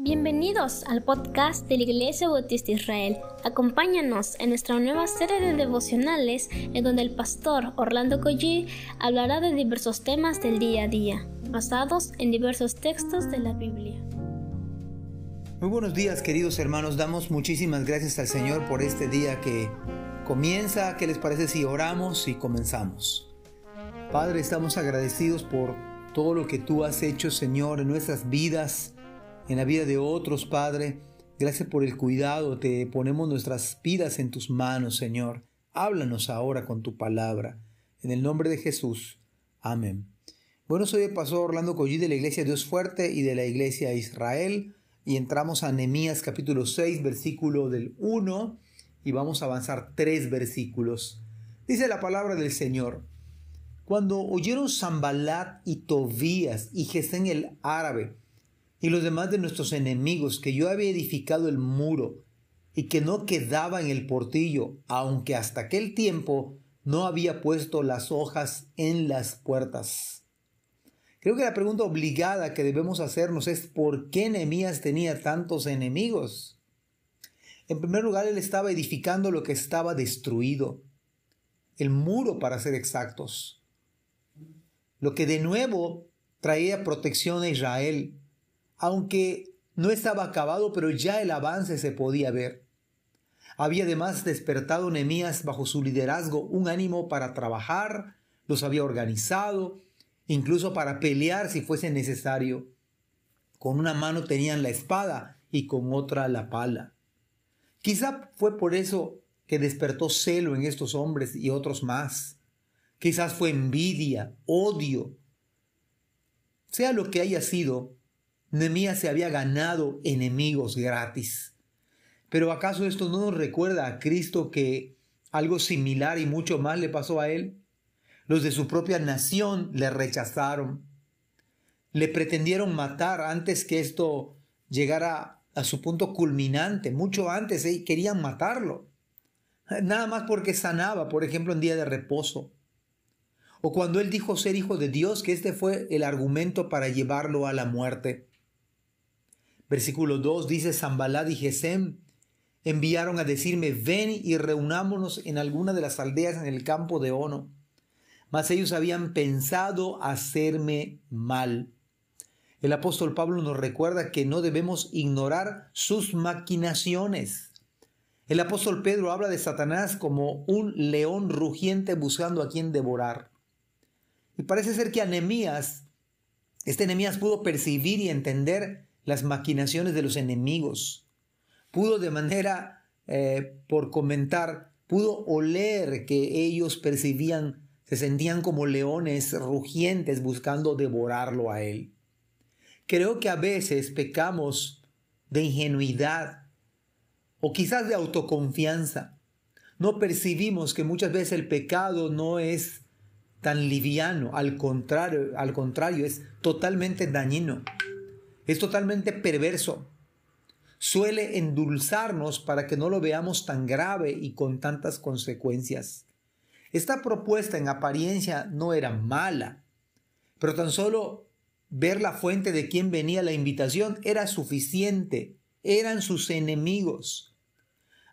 Bienvenidos al podcast de la Iglesia Bautista Israel. Acompáñanos en nuestra nueva serie de devocionales en donde el pastor Orlando Collie hablará de diversos temas del día a día, basados en diversos textos de la Biblia. Muy buenos días queridos hermanos, damos muchísimas gracias al Señor por este día que comienza. ¿Qué les parece si oramos y comenzamos? Padre, estamos agradecidos por todo lo que tú has hecho, Señor, en nuestras vidas en la vida de otros, Padre. Gracias por el cuidado, te ponemos nuestras vidas en tus manos, Señor. Háblanos ahora con tu palabra. En el nombre de Jesús. Amén. Bueno, soy el pastor Orlando Collí de la Iglesia Dios Fuerte y de la Iglesia Israel. Y entramos a Nehemías capítulo 6, versículo del 1. Y vamos a avanzar tres versículos. Dice la palabra del Señor. Cuando oyeron Zambalat y Tobías y Gesén el árabe, y los demás de nuestros enemigos, que yo había edificado el muro y que no quedaba en el portillo, aunque hasta aquel tiempo no había puesto las hojas en las puertas. Creo que la pregunta obligada que debemos hacernos es ¿por qué Nehemías tenía tantos enemigos? En primer lugar, él estaba edificando lo que estaba destruido, el muro para ser exactos, lo que de nuevo traía protección a Israel, aunque no estaba acabado, pero ya el avance se podía ver. Había además despertado Nehemías bajo su liderazgo un ánimo para trabajar, los había organizado, incluso para pelear si fuese necesario. Con una mano tenían la espada y con otra la pala. Quizá fue por eso que despertó celo en estos hombres y otros más. Quizás fue envidia, odio. Sea lo que haya sido, Nehemías se había ganado enemigos gratis. Pero ¿acaso esto no nos recuerda a Cristo que algo similar y mucho más le pasó a él? Los de su propia nación le rechazaron. Le pretendieron matar antes que esto llegara a su punto culminante. Mucho antes ¿eh? querían matarlo. Nada más porque sanaba, por ejemplo, en día de reposo. O cuando él dijo ser hijo de Dios, que este fue el argumento para llevarlo a la muerte. Versículo 2 dice, Zambalad y Gesem enviaron a decirme, ven y reunámonos en alguna de las aldeas en el campo de Ono. Mas ellos habían pensado hacerme mal. El apóstol Pablo nos recuerda que no debemos ignorar sus maquinaciones. El apóstol Pedro habla de Satanás como un león rugiente buscando a quien devorar. Y parece ser que Anemías, este Anemías pudo percibir y entender las maquinaciones de los enemigos. Pudo de manera, eh, por comentar, pudo oler que ellos percibían, se sentían como leones rugientes buscando devorarlo a él. Creo que a veces pecamos de ingenuidad o quizás de autoconfianza. No percibimos que muchas veces el pecado no es tan liviano, al contrario, al contrario, es totalmente dañino. Es totalmente perverso. Suele endulzarnos para que no lo veamos tan grave y con tantas consecuencias. Esta propuesta en apariencia no era mala, pero tan solo ver la fuente de quien venía la invitación era suficiente. Eran sus enemigos.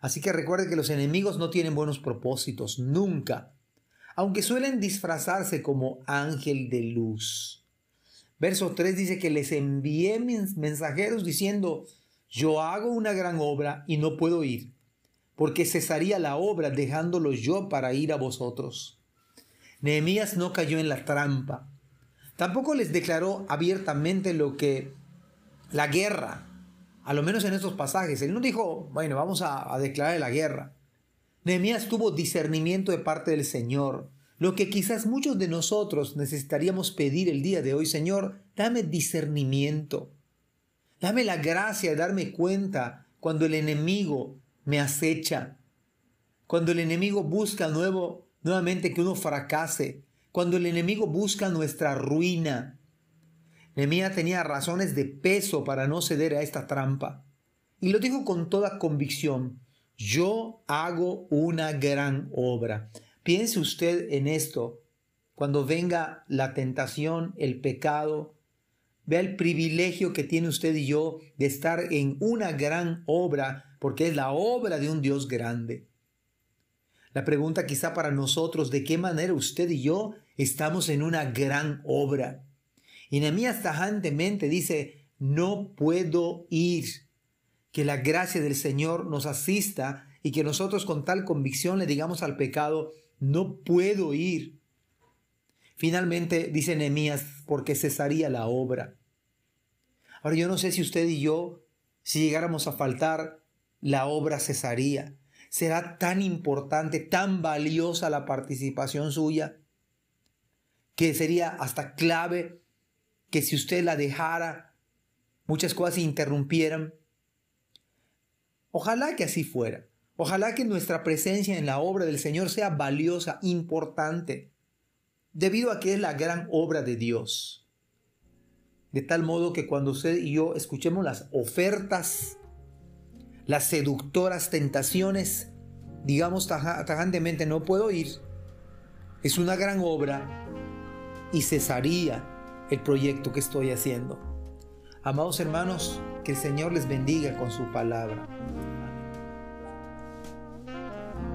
Así que recuerde que los enemigos no tienen buenos propósitos, nunca, aunque suelen disfrazarse como ángel de luz. Verso 3 dice que les envié mensajeros diciendo, yo hago una gran obra y no puedo ir, porque cesaría la obra dejándolo yo para ir a vosotros. Nehemías no cayó en la trampa. Tampoco les declaró abiertamente lo que la guerra, a lo menos en estos pasajes. Él no dijo, bueno, vamos a, a declarar la guerra. Nehemías tuvo discernimiento de parte del Señor. Lo que quizás muchos de nosotros necesitaríamos pedir el día de hoy, Señor, dame discernimiento. Dame la gracia de darme cuenta cuando el enemigo me acecha, cuando el enemigo busca nuevo, nuevamente que uno fracase, cuando el enemigo busca nuestra ruina. Nehemías tenía razones de peso para no ceder a esta trampa. Y lo dijo con toda convicción. Yo hago una gran obra. Piense usted en esto cuando venga la tentación, el pecado, Vea el privilegio que tiene usted y yo de estar en una gran obra, porque es la obra de un Dios grande. La pregunta quizá para nosotros, ¿de qué manera usted y yo estamos en una gran obra? Y Nehemías tajantemente dice, no puedo ir. Que la gracia del Señor nos asista y que nosotros con tal convicción le digamos al pecado, no puedo ir. Finalmente dice Nehemías, porque cesaría la obra. Ahora yo no sé si usted y yo, si llegáramos a faltar, la obra cesaría. Será tan importante, tan valiosa la participación suya, que sería hasta clave que si usted la dejara, muchas cosas se interrumpieran. Ojalá que así fuera. Ojalá que nuestra presencia en la obra del Señor sea valiosa, importante debido a que es la gran obra de Dios. De tal modo que cuando usted y yo escuchemos las ofertas, las seductoras tentaciones, digamos tajantemente, no puedo ir, es una gran obra y cesaría el proyecto que estoy haciendo. Amados hermanos, que el Señor les bendiga con su palabra.